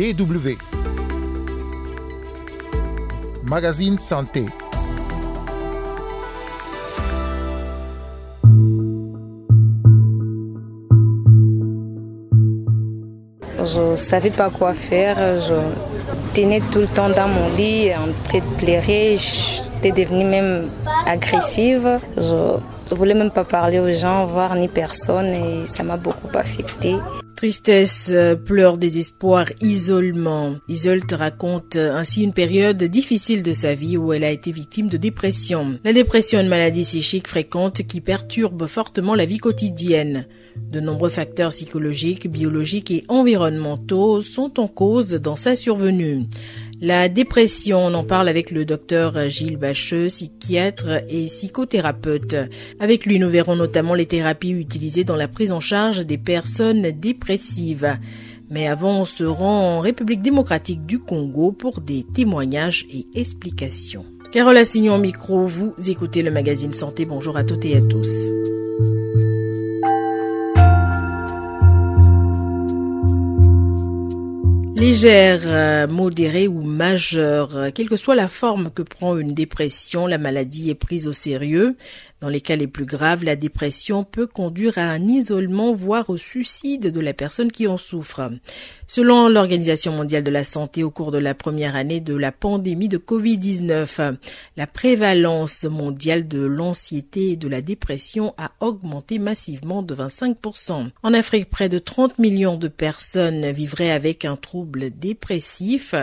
DW. Magazine Santé. Je savais pas quoi faire. Je tenais tout le temps dans mon lit en train de pleurer. J'étais devenue même agressive. Je je voulais même pas parler aux gens, voir ni personne et ça m'a beaucoup affecté. Tristesse, pleurs, désespoir, isolement. Isolte raconte ainsi une période difficile de sa vie où elle a été victime de dépression. La dépression est une maladie psychique fréquente qui perturbe fortement la vie quotidienne. De nombreux facteurs psychologiques, biologiques et environnementaux sont en cause dans sa survenue. La dépression, on en parle avec le docteur Gilles Bacheux, psychiatre et psychothérapeute. Avec lui, nous verrons notamment les thérapies utilisées dans la prise en charge des personnes dépressives. Mais avant, on se rend en République démocratique du Congo pour des témoignages et explications. Carole Assignon micro, vous écoutez le magazine Santé. Bonjour à toutes et à tous. Légère, euh, modérée ou majeure, euh, quelle que soit la forme que prend une dépression, la maladie est prise au sérieux. Dans les cas les plus graves, la dépression peut conduire à un isolement, voire au suicide de la personne qui en souffre. Selon l'Organisation mondiale de la santé, au cours de la première année de la pandémie de Covid-19, la prévalence mondiale de l'anxiété et de la dépression a augmenté massivement de 25%. En Afrique, près de 30 millions de personnes vivraient avec un trouble dépressif,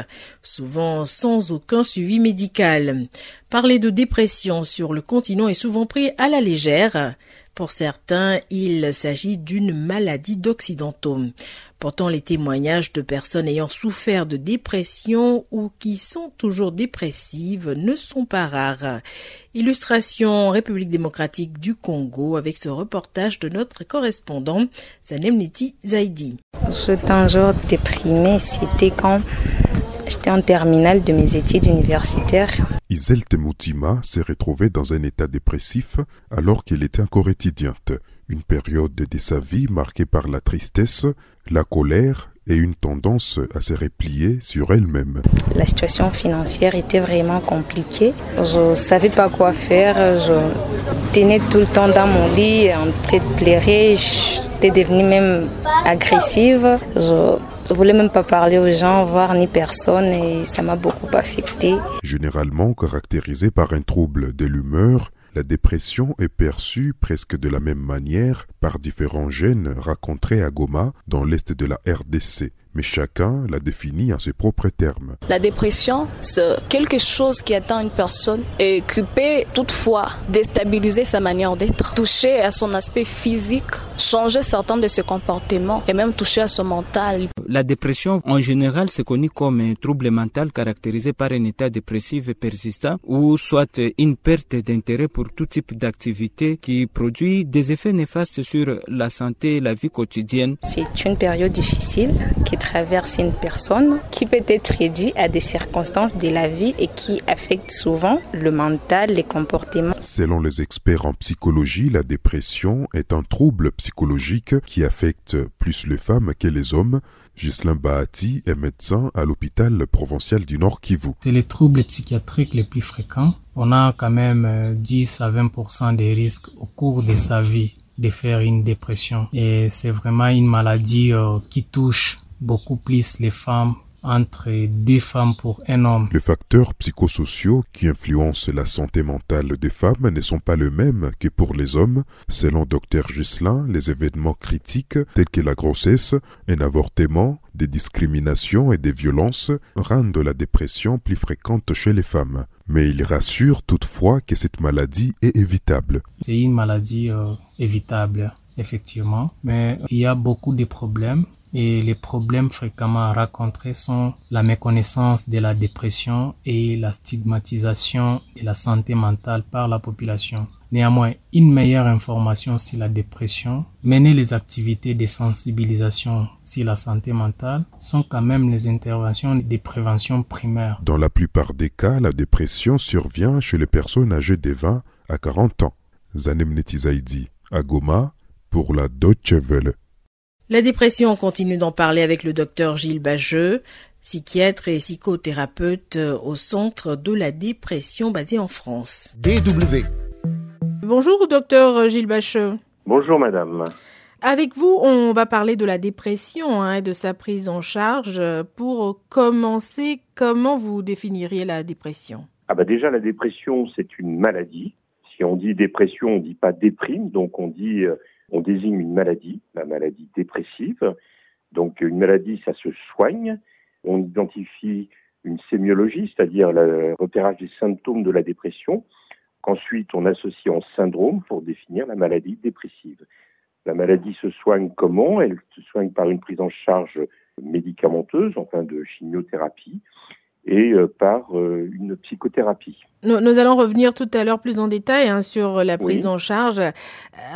souvent sans aucun suivi médical. Parler de dépression sur le continent est souvent pris à la légère. Pour certains, il s'agit d'une maladie d'occidentaux. Pourtant, les témoignages de personnes ayant souffert de dépression ou qui sont toujours dépressives ne sont pas rares. Illustration République démocratique du Congo avec ce reportage de notre correspondant Zanemniti Zaidi. J'étais un jour déprimé, c'était quand J'étais en terminale de mes études universitaires. Iselte Moutima s'est retrouvée dans un état dépressif alors qu'elle était encore étudiante. Une période de sa vie marquée par la tristesse, la colère et une tendance à se replier sur elle-même. La situation financière était vraiment compliquée. Je ne savais pas quoi faire. Je tenais tout le temps dans mon lit en train de pleurer. J'étais devenue même agressive. Je je voulais même pas parler aux gens, voir ni personne et ça m'a beaucoup affecté. Généralement caractérisée par un trouble de l'humeur, la dépression est perçue presque de la même manière par différents gènes rencontrés à Goma dans l'est de la RDC mais chacun la définit en ses propres termes. La dépression, c'est quelque chose qui atteint une personne et qui peut toutefois déstabiliser sa manière d'être, toucher à son aspect physique, changer certains de ses comportements et même toucher à son mental. La dépression, en général, c'est connu comme un trouble mental caractérisé par un état dépressif persistant ou soit une perte d'intérêt pour tout type d'activité qui produit des effets néfastes sur la santé et la vie quotidienne. C'est une période difficile qui traverse une personne qui peut être réduit à des circonstances de la vie et qui affecte souvent le mental, les comportements. Selon les experts en psychologie, la dépression est un trouble psychologique qui affecte plus les femmes que les hommes. Gislain Bahati est médecin à l'hôpital provincial du Nord Kivu. C'est les troubles psychiatriques les plus fréquents. On a quand même 10 à 20% des risques au cours de sa vie de faire une dépression. Et c'est vraiment une maladie euh, qui touche beaucoup plus les femmes entre deux femmes pour un homme. Les facteurs psychosociaux qui influencent la santé mentale des femmes ne sont pas les mêmes que pour les hommes. Selon Dr Gislin, les événements critiques tels que la grossesse, un avortement, des discriminations et des violences rendent la dépression plus fréquente chez les femmes. Mais il rassure toutefois que cette maladie est évitable. C'est une maladie euh, évitable, effectivement, mais il y a beaucoup de problèmes et les problèmes fréquemment rencontrés sont la méconnaissance de la dépression et la stigmatisation de la santé mentale par la population. Néanmoins, une meilleure information sur la dépression, mener les activités de sensibilisation sur la santé mentale sont quand même les interventions de prévention primaires. Dans la plupart des cas, la dépression survient chez les personnes âgées de 20 à 40 ans. Zanem Netizaidi, pour la Deutsche Welle. La dépression, on continue d'en parler avec le docteur Gilles Bageux, psychiatre et psychothérapeute au Centre de la dépression basé en France. DW. Bonjour, docteur Gilles Bacheux. Bonjour, madame. Avec vous, on va parler de la dépression hein, et de sa prise en charge. Pour commencer, comment vous définiriez la dépression? Ah bah déjà, la dépression, c'est une maladie. Si on dit dépression, on dit pas déprime, donc on dit, euh, on désigne une maladie, la maladie dépressive. Donc une maladie, ça se soigne. On identifie une sémiologie, c'est-à-dire le repérage des symptômes de la dépression. Ensuite, on associe en syndrome pour définir la maladie dépressive. La maladie se soigne comment? Elle se soigne par une prise en charge médicamenteuse, enfin de chimiothérapie, et euh, par euh, une psychothérapie. Nous, allons revenir tout à l'heure plus en détail hein, sur la prise en charge. Euh,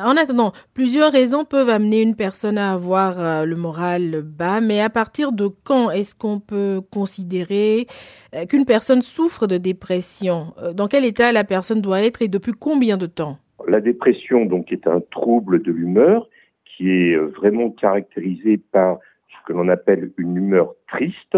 en attendant, plusieurs raisons peuvent amener une personne à avoir le moral bas, mais à partir de quand est-ce qu'on peut considérer qu'une personne souffre de dépression? Dans quel état la personne doit être et depuis combien de temps? La dépression, donc, est un trouble de l'humeur qui est vraiment caractérisé par ce que l'on appelle une humeur triste,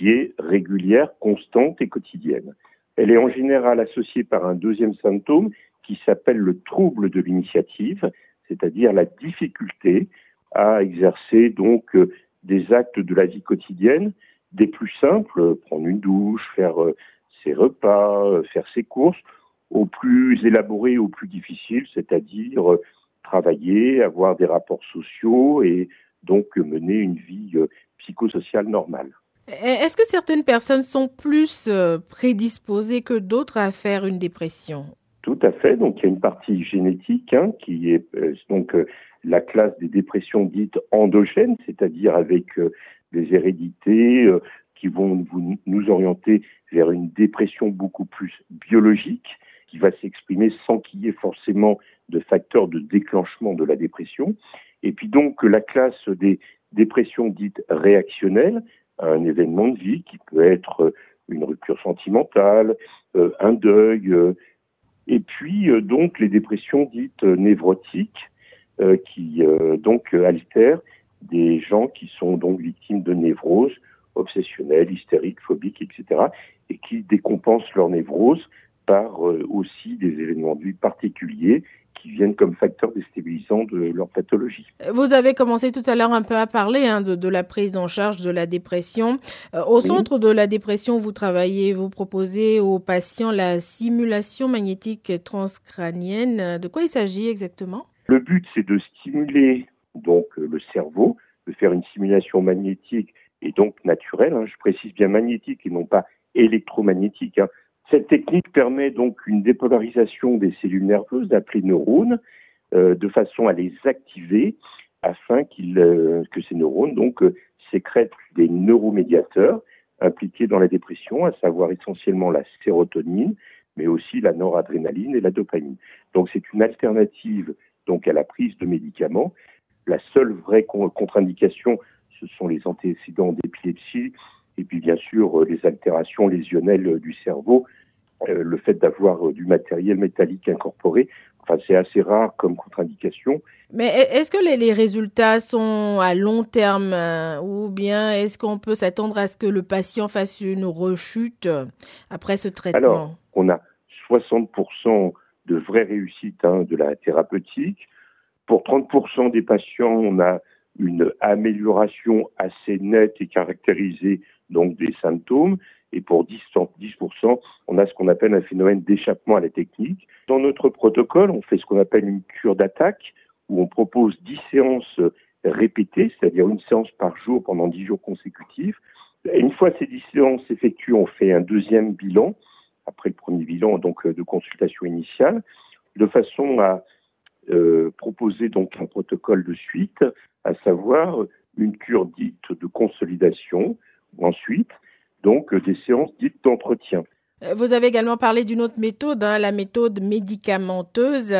qui est régulière, constante et quotidienne. Elle est en général associée par un deuxième symptôme qui s'appelle le trouble de l'initiative, c'est-à-dire la difficulté à exercer donc euh, des actes de la vie quotidienne, des plus simples, prendre une douche, faire euh, ses repas, faire ses courses, au plus élaboré, au plus difficile, c'est-à-dire euh, travailler, avoir des rapports sociaux et donc mener une vie euh, psychosociale normale. Est-ce que certaines personnes sont plus euh, prédisposées que d'autres à faire une dépression? Tout à fait. Donc il y a une partie génétique hein, qui est donc la classe des dépressions dites endogènes, c'est-à-dire avec des hérédités qui vont nous orienter vers une dépression beaucoup plus biologique qui va s'exprimer sans qu'il y ait forcément de facteurs de déclenchement de la dépression. Et puis donc la classe des dépressions dites réactionnelles, un événement de vie qui peut être une rupture sentimentale, euh, un deuil, euh, et puis euh, donc les dépressions dites névrotiques qui donc altèrent des gens qui sont donc victimes de névroses obsessionnelles, hystériques, phobiques, etc., et qui décompensent leur névrose par euh, aussi des événements de vie particuliers qui viennent comme facteurs déstabilisants de leur pathologie. Vous avez commencé tout à l'heure un peu à parler hein, de, la prise en charge de la dépression. Euh, au centre de la dépression, vous travaillez, vous proposez aux patients la simulation magnétique transcrânienne. De quoi il s'agit exactement? Le but, c'est de stimuler donc le cerveau, de faire une simulation magnétique et donc naturelle. Hein. je précise bien magnétique et non pas électromagnétique. Hein. Cette technique permet donc une dépolarisation des cellules nerveuses, appelées neurones, euh, de façon à les activer afin euh, que ces neurones donc euh, sécrètent des neuromédiateurs impliqués dans la dépression, à savoir essentiellement la sérotonine, mais aussi la noradrénaline et la dopamine. Donc c'est une alternative donc à la prise de médicaments. La seule vraie contre-indication, ce sont les antécédents d'épilepsie et puis bien sûr les altérations lésionnelles du cerveau euh, le fait d'avoir euh, du matériel métallique incorporé. Enfin, c'est assez rare comme contre-indication. Mais est-ce que les, résultats sont à long terme euh, ou bien est-ce qu'on peut s'attendre à ce que le patient fasse une rechute après ce traitement? Alors, on a 60% de vraie réussite hein, de la thérapeutique. Pour 30% des patients, on a une amélioration assez nette et caractérisée donc des symptômes et pour 10, 10%, on a ce qu'on appelle un phénomène d'échappement à la technique. Dans notre protocole, on fait ce qu'on appelle une cure d'attaque, où on propose 10 séances répétées, c'est-à-dire une séance par jour pendant 10 jours consécutifs. Une fois ces 10 séances effectuées, on fait un deuxième bilan, après le premier bilan donc de consultation initiale, de façon à euh, proposer donc un protocole de suite, à savoir une cure dite de consolidation, ensuite donc euh, des séances dites d'entretien. Euh, vous avez également parlé d'une autre méthode, hein, la méthode médicamenteuse.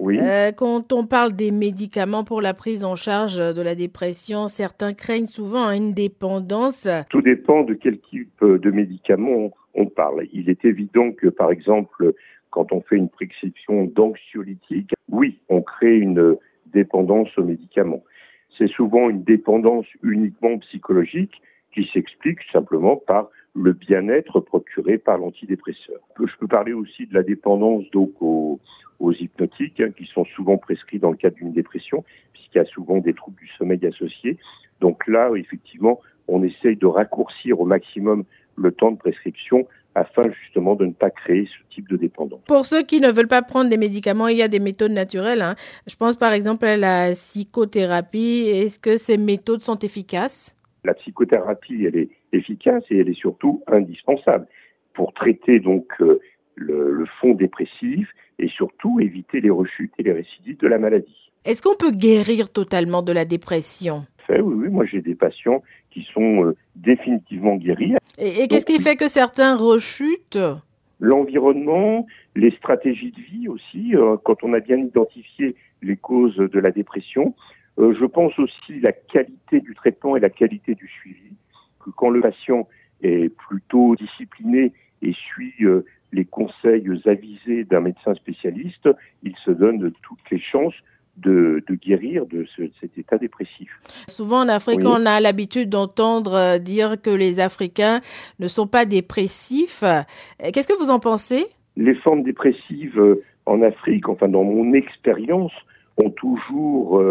Oui. Euh, quand on parle des médicaments pour la prise en charge de la dépression, certains craignent souvent une dépendance. Tout dépend de quel type de médicament on parle. Il est évident que, par exemple, quand on fait une prescription d'anxiolytique, oui, on crée une dépendance aux médicaments. C'est souvent une dépendance uniquement psychologique qui s'explique simplement par le bien-être procuré par l'antidépresseur. Je peux parler aussi de la dépendance donc aux, hypnotiques hein, qui sont souvent prescrits dans le cadre d'une dépression puisqu'il y a souvent des troubles du sommeil associés. Donc là, effectivement, on essaye de raccourcir au maximum le temps de prescription afin justement de ne pas créer ce type de dépendance. Pour ceux qui ne veulent pas prendre des médicaments, il y a des méthodes naturelles. Hein. Je pense par exemple à la psychothérapie. Est-ce que ces méthodes sont efficaces? La psychothérapie, elle est efficace et elle est surtout indispensable pour traiter donc euh, le, le fond dépressif et surtout éviter les rechutes et les récidives de la maladie. Est-ce qu'on peut guérir totalement de la dépression? Oui, oui, moi j'ai des patients qui sont euh, définitivement guéris. Et, qu'est-ce qui fait que certains rechutent? L'environnement, les stratégies de vie aussi, euh, quand on a bien identifié les causes de la dépression. Euh, je pense aussi la qualité du traitement et la qualité du suivi. Que quand le patient est plutôt discipliné et suit les conseils avisés d'un médecin spécialiste, il se donne toutes les chances de, guérir de cet état dépressif. Souvent en Afrique, on a l'habitude d'entendre euh, dire que les Africains ne sont pas dépressifs. Euh, qu'est-ce que vous en pensez? Les formes dépressives euh, en Afrique, enfin dans mon expérience, ont toujours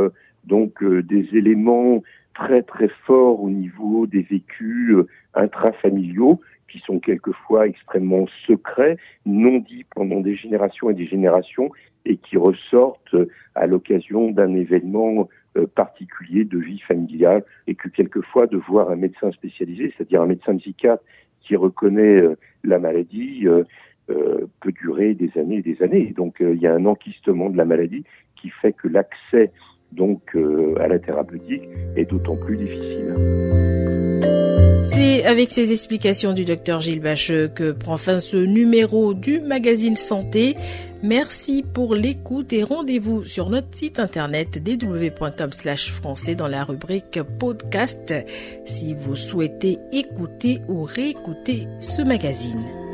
donc des éléments très très forts au niveau des vécus intrafamiliaux qui sont quelquefois extrêmement secrets, non dits pendant des générations et des générations, et qui ressortent à l'occasion d'un événement euh, particulier de vie familiale, et que quelquefois de voir un médecin spécialisé, c'est-à-dire un médecin psychiatre qui reconnaît euh, la maladie, euh, peut durer des années et des années. donc il y a un enquistement de la maladie qui fait que l'accès donc à la thérapeutique est d'autant plus difficile. C'est avec ces explications du docteur Gilles Bacheux que prend fin ce numéro du magazine Santé. Merci pour l'écoute et rendez-vous sur notre site internet www.com français dans la rubrique podcast si vous souhaitez écouter ou réécouter ce magazine.